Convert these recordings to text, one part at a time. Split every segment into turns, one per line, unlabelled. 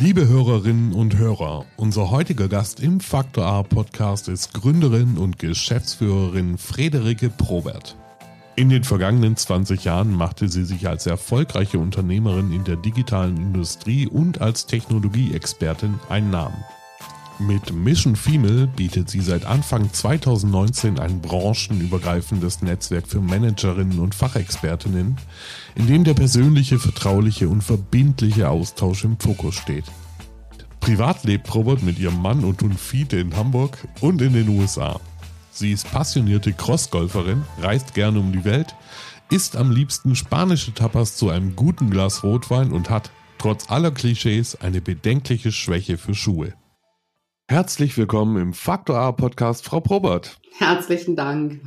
Liebe Hörerinnen und Hörer, unser heutiger Gast im Faktor A Podcast ist Gründerin und Geschäftsführerin Frederike Probert. In den vergangenen 20 Jahren machte sie sich als erfolgreiche Unternehmerin in der digitalen Industrie und als Technologieexpertin einen Namen. Mit Mission Female bietet sie seit Anfang 2019 ein branchenübergreifendes Netzwerk für Managerinnen und Fachexpertinnen, in dem der persönliche, vertrauliche und verbindliche Austausch im Fokus steht. Privat lebt Robert mit ihrem Mann und tun Fiete in Hamburg und in den USA. Sie ist passionierte Crossgolferin, reist gerne um die Welt, isst am liebsten spanische Tapas zu einem guten Glas Rotwein und hat, trotz aller Klischees, eine bedenkliche Schwäche für Schuhe. Herzlich willkommen im Faktor A Podcast, Frau Probert.
Herzlichen Dank.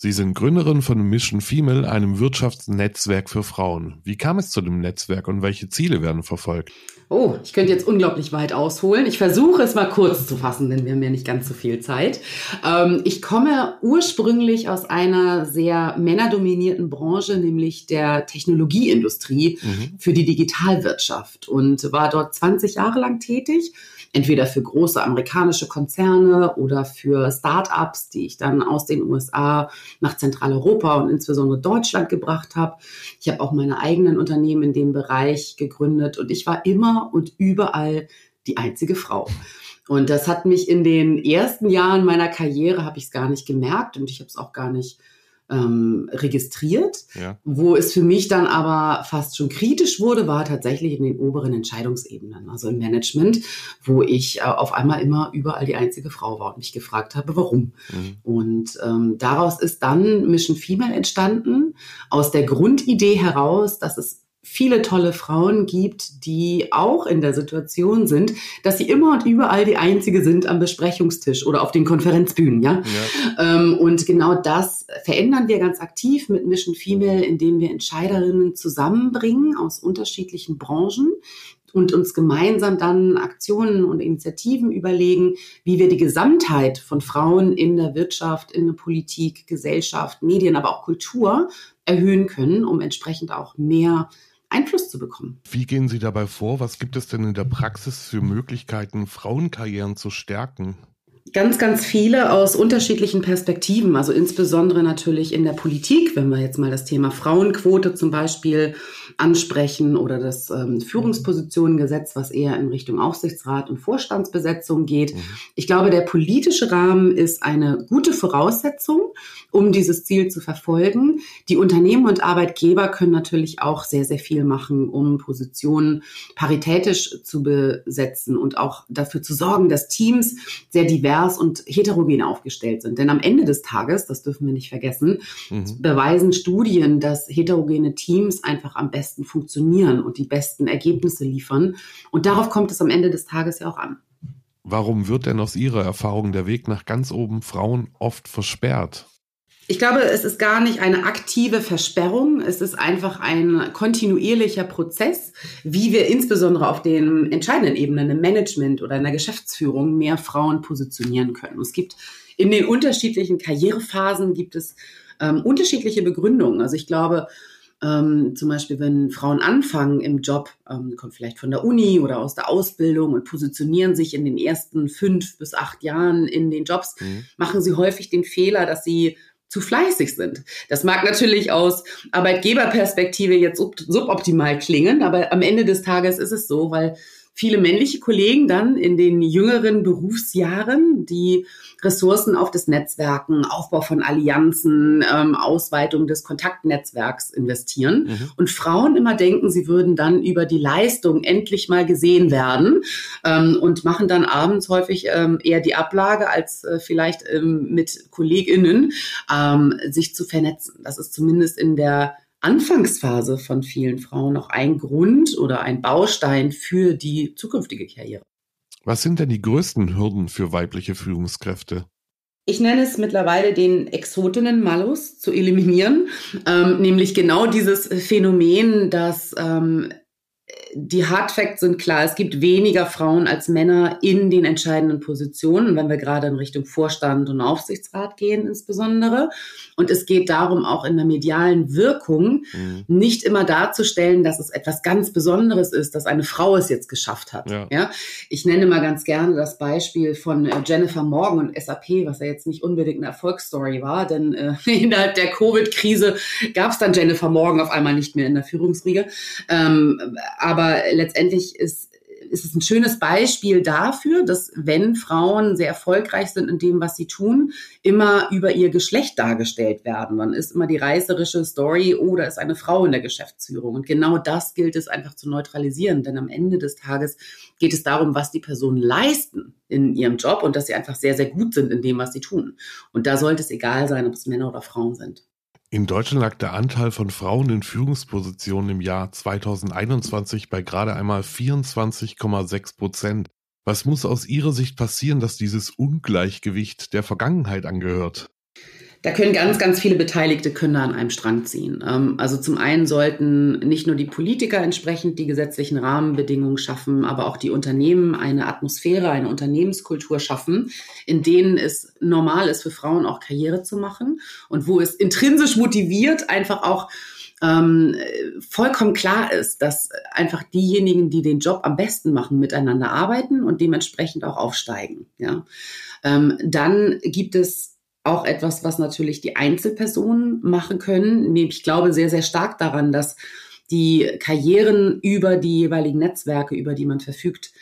Sie sind Gründerin von Mission Female, einem Wirtschaftsnetzwerk für Frauen. Wie kam es zu dem Netzwerk und welche Ziele werden verfolgt?
Oh, ich könnte jetzt unglaublich weit ausholen. Ich versuche es mal kurz zu fassen, denn wir haben ja nicht ganz so viel Zeit. Ähm, ich komme ursprünglich aus einer sehr männerdominierten Branche, nämlich der Technologieindustrie mhm. für die Digitalwirtschaft und war dort 20 Jahre lang tätig entweder für große amerikanische Konzerne oder für Start-ups, die ich dann aus den USA nach Zentraleuropa und insbesondere Deutschland gebracht habe. Ich habe auch meine eigenen Unternehmen in dem Bereich gegründet und ich war immer und überall die einzige Frau. Und das hat mich in den ersten Jahren meiner Karriere, habe ich es gar nicht gemerkt und ich habe es auch gar nicht ähm, registriert. Ja. Wo es für mich dann aber fast schon kritisch wurde, war tatsächlich in den oberen Entscheidungsebenen, also im Management, wo ich äh, auf einmal immer überall die einzige Frau war und mich gefragt habe, warum. Mhm. Und ähm, daraus ist dann Mission Female entstanden, aus der Grundidee heraus, dass es viele tolle Frauen gibt, die auch in der Situation sind, dass sie immer und überall die Einzige sind am Besprechungstisch oder auf den Konferenzbühnen, ja. ja. Ähm, und genau das verändern wir ganz aktiv mit Mission Female, indem wir Entscheiderinnen zusammenbringen aus unterschiedlichen Branchen, und uns gemeinsam dann Aktionen und Initiativen überlegen, wie wir die Gesamtheit von Frauen in der Wirtschaft, in der Politik, Gesellschaft, Medien, aber auch Kultur erhöhen können, um entsprechend auch mehr Einfluss zu bekommen.
Wie gehen Sie dabei vor? Was gibt es denn in der Praxis für Möglichkeiten, Frauenkarrieren zu stärken?
Ganz, ganz viele aus unterschiedlichen Perspektiven, also insbesondere natürlich in der Politik, wenn wir jetzt mal das Thema Frauenquote zum Beispiel ansprechen oder das ähm, Führungspositionengesetz, was eher in Richtung Aufsichtsrat und Vorstandsbesetzung geht. Mhm. Ich glaube, der politische Rahmen ist eine gute Voraussetzung, um dieses Ziel zu verfolgen. Die Unternehmen und Arbeitgeber können natürlich auch sehr, sehr viel machen, um Positionen paritätisch zu besetzen und auch dafür zu sorgen, dass Teams sehr divers divers und heterogen aufgestellt sind. Denn am Ende des Tages, das dürfen wir nicht vergessen, mhm. beweisen Studien, dass heterogene Teams einfach am besten funktionieren und die besten Ergebnisse liefern. Und darauf kommt es am Ende des Tages ja auch an.
Warum wird denn aus Ihrer Erfahrung der Weg nach ganz oben Frauen oft versperrt?
Ich glaube, es ist gar nicht eine aktive Versperrung. Es ist einfach ein kontinuierlicher Prozess, wie wir insbesondere auf den entscheidenden Ebenen im Management oder in der Geschäftsführung mehr Frauen positionieren können. Es gibt in den unterschiedlichen Karrierephasen gibt es ähm, unterschiedliche Begründungen. Also ich glaube, ähm, zum Beispiel, wenn Frauen anfangen im Job, ähm, kommt vielleicht von der Uni oder aus der Ausbildung und positionieren sich in den ersten fünf bis acht Jahren in den Jobs, mhm. machen sie häufig den Fehler, dass sie zu fleißig sind. Das mag natürlich aus Arbeitgeberperspektive jetzt suboptimal klingen, aber am Ende des Tages ist es so, weil viele männliche Kollegen dann in den jüngeren Berufsjahren die Ressourcen auf das Netzwerken, Aufbau von Allianzen, ähm, Ausweitung des Kontaktnetzwerks investieren. Mhm. Und Frauen immer denken, sie würden dann über die Leistung endlich mal gesehen werden ähm, und machen dann abends häufig ähm, eher die Ablage, als äh, vielleicht ähm, mit KollegInnen ähm, sich zu vernetzen. Das ist zumindest in der Anfangsphase von vielen Frauen noch ein Grund oder ein Baustein für die zukünftige Karriere.
Was sind denn die größten Hürden für weibliche Führungskräfte?
Ich nenne es mittlerweile den Exotinnen-Malus zu eliminieren, ähm, nämlich genau dieses Phänomen, dass ähm, die Hard Facts sind klar. Es gibt weniger Frauen als Männer in den entscheidenden Positionen, wenn wir gerade in Richtung Vorstand und Aufsichtsrat gehen insbesondere. Und es geht darum, auch in der medialen Wirkung mhm. nicht immer darzustellen, dass es etwas ganz Besonderes ist, dass eine Frau es jetzt geschafft hat. Ja. ja? Ich nenne mal ganz gerne das Beispiel von äh, Jennifer Morgan und SAP, was ja jetzt nicht unbedingt eine Erfolgsstory war, denn äh, innerhalb der Covid-Krise gab es dann Jennifer Morgan auf einmal nicht mehr in der Führungsriege. Ähm, aber letztendlich ist ist es ein schönes Beispiel dafür, dass wenn Frauen sehr erfolgreich sind in dem, was sie tun, immer über ihr Geschlecht dargestellt werden. Dann ist immer die reißerische Story, oh, da ist eine Frau in der Geschäftsführung. Und genau das gilt es einfach zu neutralisieren, denn am Ende des Tages geht es darum, was die Personen leisten in ihrem Job und dass sie einfach sehr, sehr gut sind in dem, was sie tun. Und da sollte es egal sein, ob es Männer oder Frauen sind.
In Deutschland lag der Anteil von Frauen in Führungspositionen im Jahr 2021 bei gerade einmal 24,6 Prozent. Was muss aus Ihrer Sicht passieren, dass dieses Ungleichgewicht der Vergangenheit angehört?
Da können ganz, ganz viele Beteiligte können da an einem Strang ziehen. Ähm, also zum einen sollten nicht nur die Politiker entsprechend die gesetzlichen Rahmenbedingungen schaffen, aber auch die Unternehmen eine Atmosphäre, eine Unternehmenskultur schaffen, in denen es normal ist für Frauen auch Karriere zu machen und wo es intrinsisch motiviert einfach auch ähm, vollkommen klar ist, dass einfach diejenigen, die den Job am besten machen, miteinander arbeiten und dementsprechend auch aufsteigen. Ja. Ähm, dann gibt es auch etwas, was natürlich die Einzelpersonen machen können. Ich glaube sehr, sehr stark daran, dass die Karrieren über die jeweiligen Netzwerke, über die man verfügt,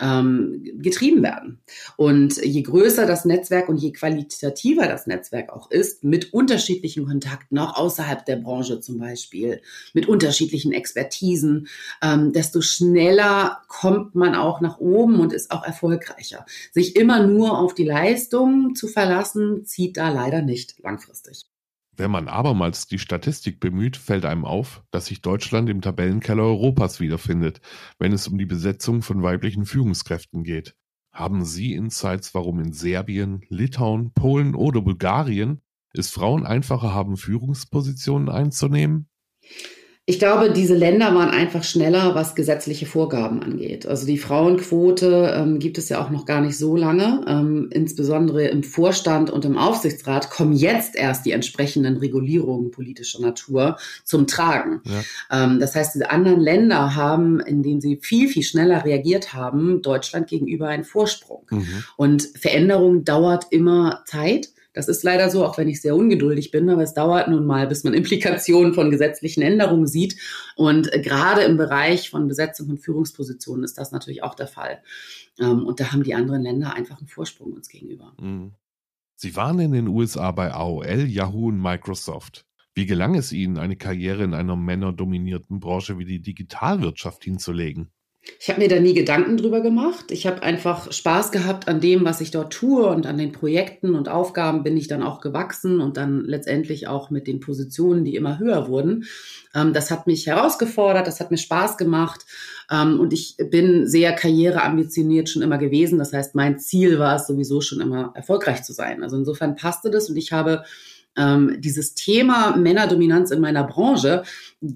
ähm, getrieben werden. Und je größer das Netzwerk und je qualitativer das Netzwerk auch ist, mit unterschiedlichen Kontakten, auch außerhalb der Branche zum Beispiel, mit unterschiedlichen Expertisen, ähm, desto schneller kommt man auch nach oben und ist auch erfolgreicher. Sich immer nur auf die Leistung zu verlassen, zieht da leider nicht langfristig.
Wenn man abermals die Statistik bemüht, fällt einem auf, dass sich Deutschland im Tabellenkeller Europas wiederfindet, wenn es um die Besetzung von weiblichen Führungskräften geht. Haben Sie Insights, warum in Serbien, Litauen, Polen oder Bulgarien es Frauen einfacher haben, Führungspositionen einzunehmen?
Ich glaube, diese Länder waren einfach schneller, was gesetzliche Vorgaben angeht. Also die Frauenquote ähm, gibt es ja auch noch gar nicht so lange. Ähm, insbesondere im Vorstand und im Aufsichtsrat kommen jetzt erst die entsprechenden Regulierungen politischer Natur zum Tragen. Ja. Ähm, das heißt, diese anderen Länder haben, indem sie viel, viel schneller reagiert haben, Deutschland gegenüber einen Vorsprung. Mhm. Und Veränderung dauert immer Zeit. Das ist leider so, auch wenn ich sehr ungeduldig bin, aber es dauert nun mal, bis man Implikationen von gesetzlichen Änderungen sieht. Und äh, gerade im Bereich von Besetzung von Führungspositionen ist das natürlich auch der Fall. Ähm, und da haben die anderen Länder einfach einen Vorsprung uns gegenüber. Mhm.
Sie waren in den USA bei AOL, Yahoo und Microsoft. Wie gelang es Ihnen, eine Karriere in einer männerdominierten Branche wie die Digitalwirtschaft hinzulegen?
Ich habe mir da nie Gedanken drüber gemacht. Ich habe einfach Spaß gehabt an dem, was ich dort tue und an den Projekten und Aufgaben bin ich dann auch gewachsen und dann letztendlich auch mit den Positionen, die immer höher wurden. Ähm, das hat mich herausgefordert, das hat mir Spaß gemacht ähm, und ich bin sehr karriereambitioniert schon immer gewesen. Das heißt, mein Ziel war es sowieso schon immer erfolgreich zu sein. Also insofern passte das und ich habe ähm, dieses Thema Männerdominanz in meiner Branche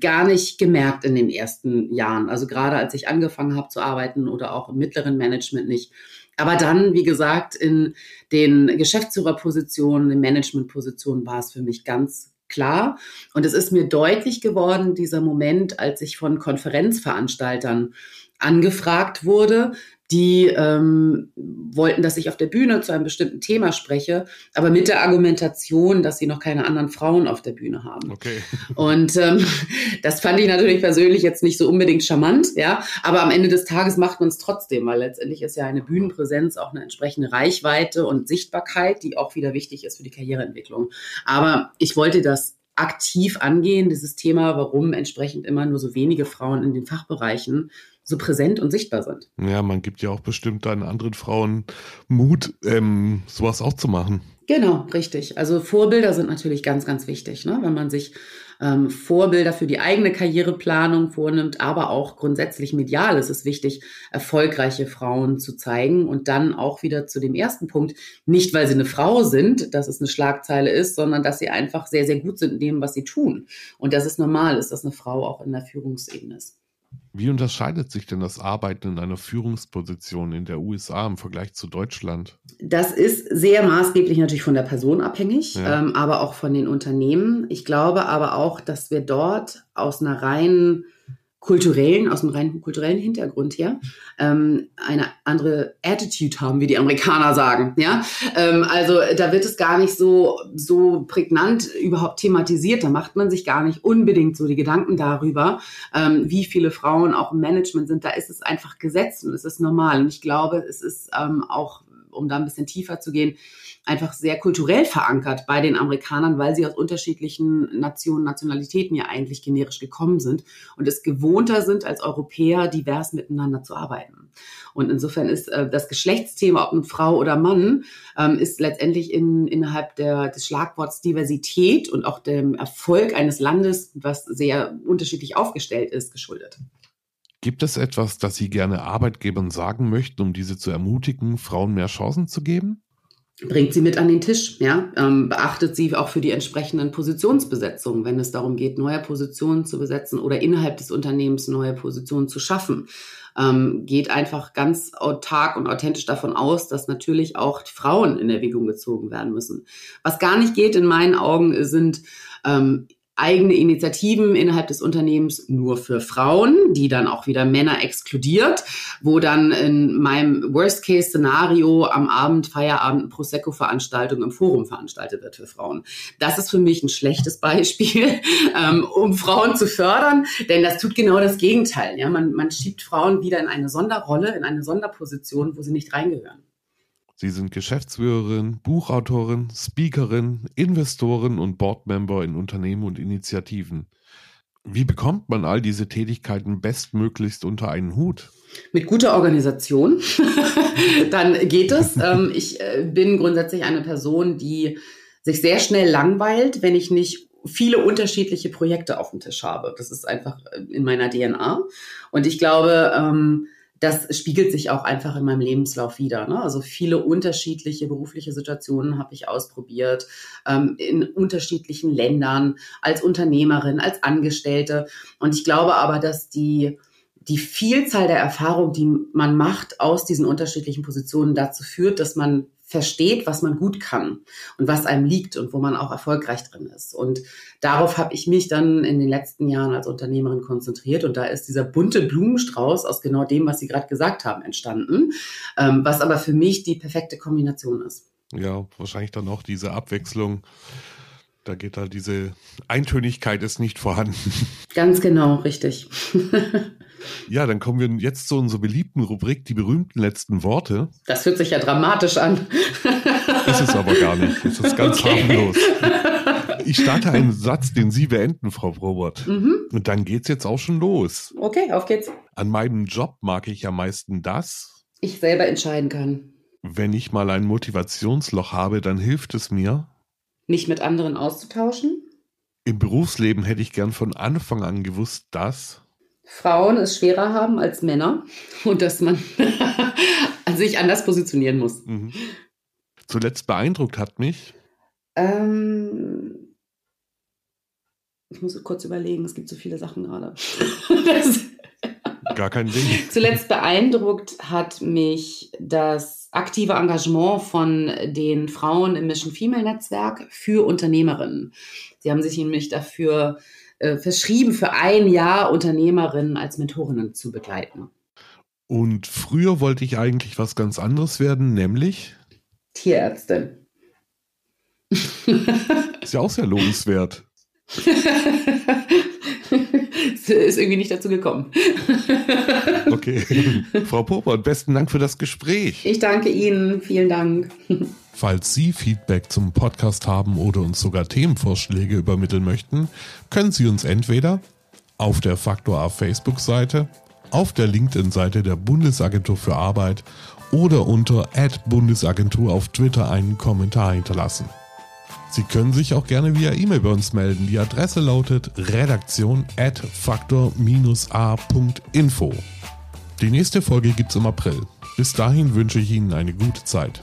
gar nicht gemerkt in den ersten Jahren. Also gerade als ich angefangen habe zu arbeiten oder auch im mittleren Management nicht. Aber dann, wie gesagt, in den Geschäftsführerpositionen, in Managementpositionen war es für mich ganz klar. Und es ist mir deutlich geworden, dieser Moment, als ich von Konferenzveranstaltern angefragt wurde, die ähm, wollten, dass ich auf der Bühne zu einem bestimmten Thema spreche, aber mit der Argumentation, dass sie noch keine anderen Frauen auf der Bühne haben. Okay. Und ähm, das fand ich natürlich persönlich jetzt nicht so unbedingt charmant, ja. Aber am Ende des Tages macht man es trotzdem, weil letztendlich ist ja eine Bühnenpräsenz auch eine entsprechende Reichweite und Sichtbarkeit, die auch wieder wichtig ist für die Karriereentwicklung. Aber ich wollte das aktiv angehen, dieses Thema, warum entsprechend immer nur so wenige Frauen in den Fachbereichen so präsent und sichtbar sind.
Ja, man gibt ja auch bestimmt dann anderen Frauen Mut, ähm, sowas auch zu machen.
Genau, richtig. Also Vorbilder sind natürlich ganz, ganz wichtig, ne? wenn man sich ähm, Vorbilder für die eigene Karriereplanung vornimmt, aber auch grundsätzlich medial ist es wichtig, erfolgreiche Frauen zu zeigen und dann auch wieder zu dem ersten Punkt, nicht weil sie eine Frau sind, dass es eine Schlagzeile ist, sondern dass sie einfach sehr, sehr gut sind in dem, was sie tun. Und dass es normal ist, dass eine Frau auch in der Führungsebene ist.
Wie unterscheidet sich denn das Arbeiten in einer Führungsposition in der USA im Vergleich zu Deutschland?
Das ist sehr maßgeblich natürlich von der Person abhängig,
Ja.
ähm, aber auch von den Unternehmen. Ich glaube aber auch, dass wir dort aus einer reinen kulturellen, aus einem rein kulturellen Hintergrund her ähm, eine andere Attitude haben, wie die Amerikaner sagen. Ja, ähm, also da wird es gar nicht so so prägnant überhaupt thematisiert. Da macht man sich gar nicht unbedingt so die Gedanken darüber, ähm, wie viele Frauen auch im Management sind. Da ist es einfach gesetzt und es ist normal. Und ich glaube, es ist ähm, auch, um da ein bisschen tiefer zu gehen, einfach sehr kulturell verankert bei den Amerikanern, weil sie aus unterschiedlichen Nationen, Nationalitäten ja eigentlich generisch gekommen sind und es gewohnter sind, als Europäer divers miteinander zu arbeiten. Und insofern ist äh, das Geschlechtsthema, ob nun Frau oder Mann, ähm, ist letztendlich in, innerhalb der, des Schlagworts Diversität und auch dem Erfolg eines Landes, was sehr unterschiedlich aufgestellt ist, geschuldet.
Gibt es etwas, das Sie gerne Arbeitgebern sagen möchten, um diese zu ermutigen, Frauen mehr Chancen zu geben?
bringt sie mit an den Tisch, ja, ähm, beachtet sie auch für die entsprechenden Positionsbesetzungen, wenn es darum geht, neue Positionen zu besetzen oder innerhalb des Unternehmens neue Positionen zu schaffen. Ähm, geht einfach ganz autark und authentisch davon aus, dass natürlich auch Frauen in Erwägung gezogen werden müssen. Was gar nicht geht in meinen Augen sind ähm, eigene Initiativen innerhalb des Unternehmens nur für Frauen, die dann auch wieder Männer exkludiert, wo dann in meinem Worst-Case-Szenario am Abend Feierabend Prosecco-Veranstaltung im Forum veranstaltet wird für Frauen. Das ist für mich ein schlechtes Beispiel, ähm, um Frauen zu fördern, denn das tut genau das Gegenteil. Ja? Man, man schiebt Frauen wieder in eine Sonderrolle, in eine Sonderposition, wo sie nicht reingehören.
Sie sind Geschäftsführerin, Buchautorin, Speakerin, Investorin und Boardmember in Unternehmen und Initiativen. Wie bekommt man all diese Tätigkeiten bestmöglichst unter einen Hut?
Mit guter Organisation, dann geht es. Ähm, ich äh, bin grundsätzlich eine Person, die sich sehr schnell langweilt, wenn ich nicht viele unterschiedliche Projekte auf dem Tisch habe. Das ist einfach äh, in meiner DNA. Und ich glaube, ähm, das spiegelt sich auch einfach in meinem Lebenslauf wieder. Ne? Also viele unterschiedliche berufliche Situationen habe ich ausprobiert, ähm, in unterschiedlichen Ländern, als Unternehmerin, als Angestellte. Und ich glaube aber, dass die, die Vielzahl der Erfahrungen, die man macht aus diesen unterschiedlichen Positionen dazu führt, dass man versteht, was man gut kann und was einem liegt und wo man auch erfolgreich drin ist. Und darauf habe ich mich dann in den letzten Jahren als Unternehmerin konzentriert. Und da ist dieser bunte Blumenstrauß aus genau dem, was Sie gerade gesagt haben, entstanden, ähm, was aber für mich die perfekte Kombination ist.
Ja, wahrscheinlich dann auch diese Abwechslung. Da geht halt diese Eintönigkeit ist nicht vorhanden.
Ganz genau, richtig.
Ja, dann kommen wir jetzt zu unserer beliebten Rubrik, die berühmten letzten Worte.
Das hört sich ja dramatisch an.
Ist es aber gar nicht. Es ist ganz
Okay.
harmlos. Ich starte einen Satz, den Sie beenden, Frau Probert.
Mhm.
Und dann geht's jetzt auch schon los.
Okay, auf geht's.
An meinem Job mag ich am meisten das,
Ich selber entscheiden kann.
wenn ich mal ein Motivationsloch habe, dann hilft es mir.
Mich mit anderen auszutauschen.
Im Berufsleben hätte ich gern von Anfang an gewusst, dass.
Frauen es schwerer haben als Männer und dass man sich anders positionieren muss.
Mhm. Zuletzt beeindruckt hat mich,
Ähm, ich muss kurz überlegen, es gibt so viele Sachen gerade.
Gar kein Ding.
zuletzt beeindruckt hat mich das aktive Engagement von den Frauen im Mission Female Netzwerk für Unternehmerinnen. Sie haben sich nämlich dafür äh, verschrieben, für ein Jahr Unternehmerinnen als Mentorinnen zu begleiten.
Und früher wollte ich eigentlich was ganz anderes werden, nämlich,
Tierärztin.
ist ja auch sehr lobenswert.
Es ist irgendwie nicht dazu gekommen.
Okay. Frau Popert, besten Dank für das Gespräch.
Ich danke Ihnen. Vielen Dank.
Falls Sie Feedback zum Podcast haben oder uns sogar Themenvorschläge übermitteln möchten, können Sie uns entweder auf der Faktor A Facebook-Seite, auf der LinkedIn-Seite der Bundesagentur für Arbeit oder unter Bundesagentur auf Twitter einen Kommentar hinterlassen. Sie können sich auch gerne via E-Mail bei uns melden. Die Adresse lautet redaktion at faktor-a.info. Die nächste Folge gibt's im April. Bis dahin wünsche ich Ihnen eine gute Zeit.